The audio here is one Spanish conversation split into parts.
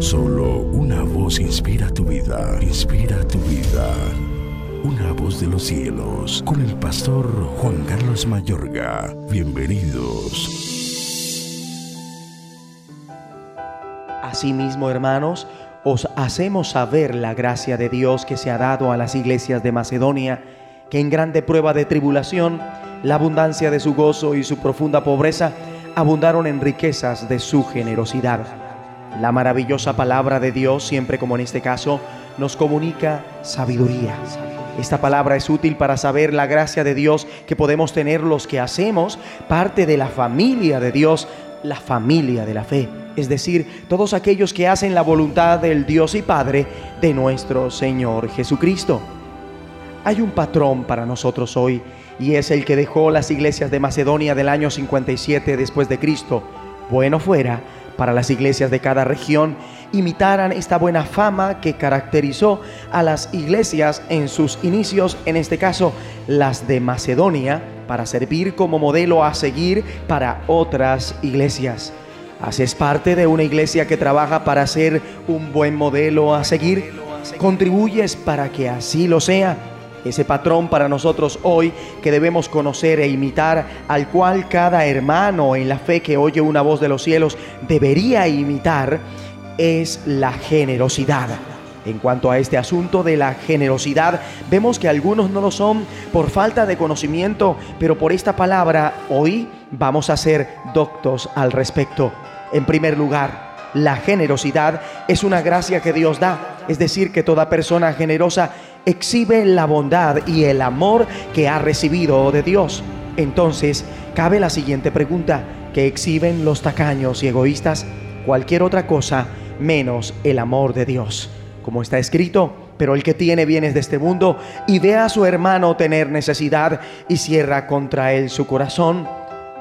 Solo una voz inspira tu vida, inspira tu vida. Una voz de los cielos, con el pastor Juan Carlos Mayorga. Bienvenidos. Asimismo, hermanos, os hacemos saber la gracia de Dios que se ha dado a las iglesias de Macedonia, que en grande prueba de tribulación, la abundancia de su gozo y su profunda pobreza abundaron en riquezas de su generosidad. La maravillosa palabra de Dios, siempre como en este caso, nos comunica sabiduría. Esta palabra es útil para saber la gracia de Dios que podemos tener los que hacemos parte de la familia de Dios, la familia de la fe, es decir, todos aquellos que hacen la voluntad del Dios y Padre de nuestro Señor Jesucristo. Hay un patrón para nosotros hoy y es el que dejó las iglesias de Macedonia del año 57 después de Cristo. Bueno fuera para las iglesias de cada región imitaran esta buena fama que caracterizó a las iglesias en sus inicios, en este caso las de Macedonia, para servir como modelo a seguir para otras iglesias. ¿Haces parte de una iglesia que trabaja para ser un buen modelo a seguir? ¿Contribuyes para que así lo sea? Ese patrón para nosotros hoy que debemos conocer e imitar, al cual cada hermano en la fe que oye una voz de los cielos debería imitar, es la generosidad. En cuanto a este asunto de la generosidad, vemos que algunos no lo son por falta de conocimiento, pero por esta palabra hoy vamos a ser doctos al respecto. En primer lugar, la generosidad es una gracia que Dios da, es decir, que toda persona generosa exhibe la bondad y el amor que ha recibido de Dios. Entonces, cabe la siguiente pregunta, ¿qué exhiben los tacaños y egoístas? Cualquier otra cosa menos el amor de Dios. Como está escrito, pero el que tiene bienes de este mundo y ve a su hermano tener necesidad y cierra contra él su corazón,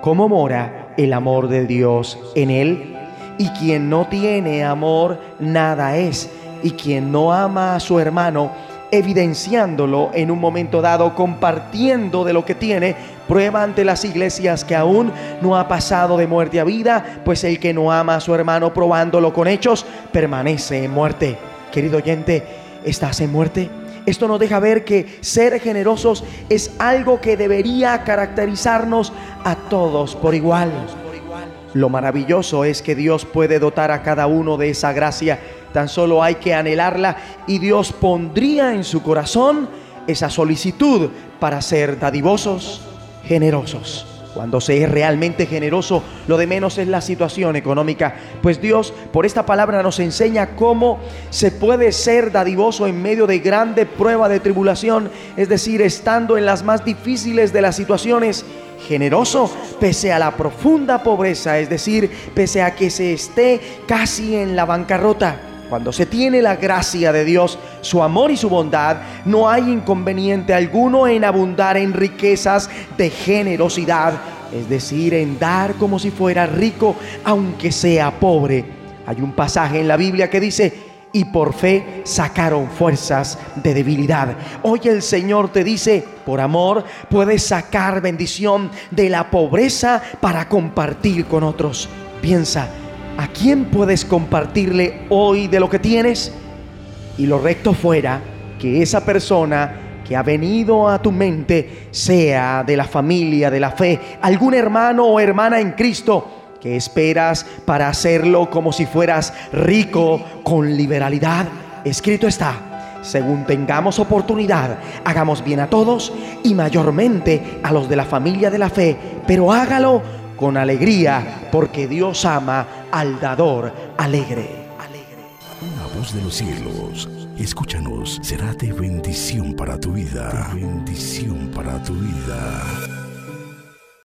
¿cómo mora el amor de Dios en él? Y quien no tiene amor, nada es. Y quien no ama a su hermano, evidenciándolo en un momento dado, compartiendo de lo que tiene, prueba ante las iglesias que aún no ha pasado de muerte a vida, pues el que no ama a su hermano probándolo con hechos, permanece en muerte. Querido oyente, ¿estás en muerte? Esto nos deja ver que ser generosos es algo que debería caracterizarnos a todos por igual. Lo maravilloso es que Dios puede dotar a cada uno de esa gracia Tan solo hay que anhelarla y Dios pondría en su corazón esa solicitud para ser dadivosos, generosos. Cuando se es realmente generoso, lo de menos es la situación económica, pues Dios por esta palabra nos enseña cómo se puede ser dadivoso en medio de grande prueba de tribulación, es decir, estando en las más difíciles de las situaciones, generoso pese a la profunda pobreza, es decir, pese a que se esté casi en la bancarrota. Cuando se tiene la gracia de Dios, su amor y su bondad, no hay inconveniente alguno en abundar en riquezas de generosidad, es decir, en dar como si fuera rico, aunque sea pobre. Hay un pasaje en la Biblia que dice, y por fe sacaron fuerzas de debilidad. Hoy el Señor te dice, por amor puedes sacar bendición de la pobreza para compartir con otros. Piensa, ¿A quién puedes compartirle hoy de lo que tienes? Y lo recto fuera que esa persona que ha venido a tu mente sea de la familia, de la fe, algún hermano o hermana en Cristo que esperas para hacerlo como si fueras rico con liberalidad. Escrito está, según tengamos oportunidad, hagamos bien a todos y mayormente a los de la familia de la fe, pero hágalo con alegría, porque Dios ama al dador alegre. Una voz de los cielos, escúchanos, será de bendición para tu vida. bendición para tu vida.